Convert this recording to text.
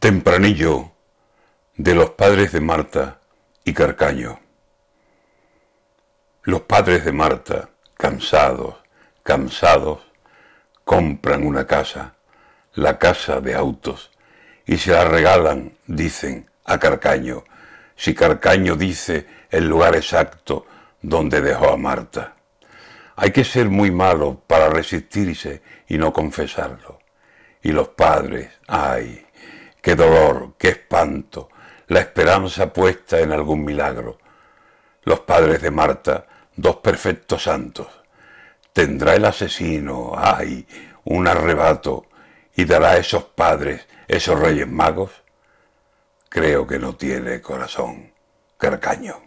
Tempranillo de los padres de Marta y Carcaño. Los padres de Marta, cansados, cansados, compran una casa, la casa de autos, y se la regalan, dicen, a Carcaño, si Carcaño dice el lugar exacto donde dejó a Marta. Hay que ser muy malo para resistirse y no confesarlo. Y los padres, ay, qué dolor, qué espanto, la esperanza puesta en algún milagro. Los padres de Marta, dos perfectos santos. Tendrá el asesino, ay, un arrebato, y dará a esos padres, esos reyes magos. Creo que no tiene corazón, Carcaño.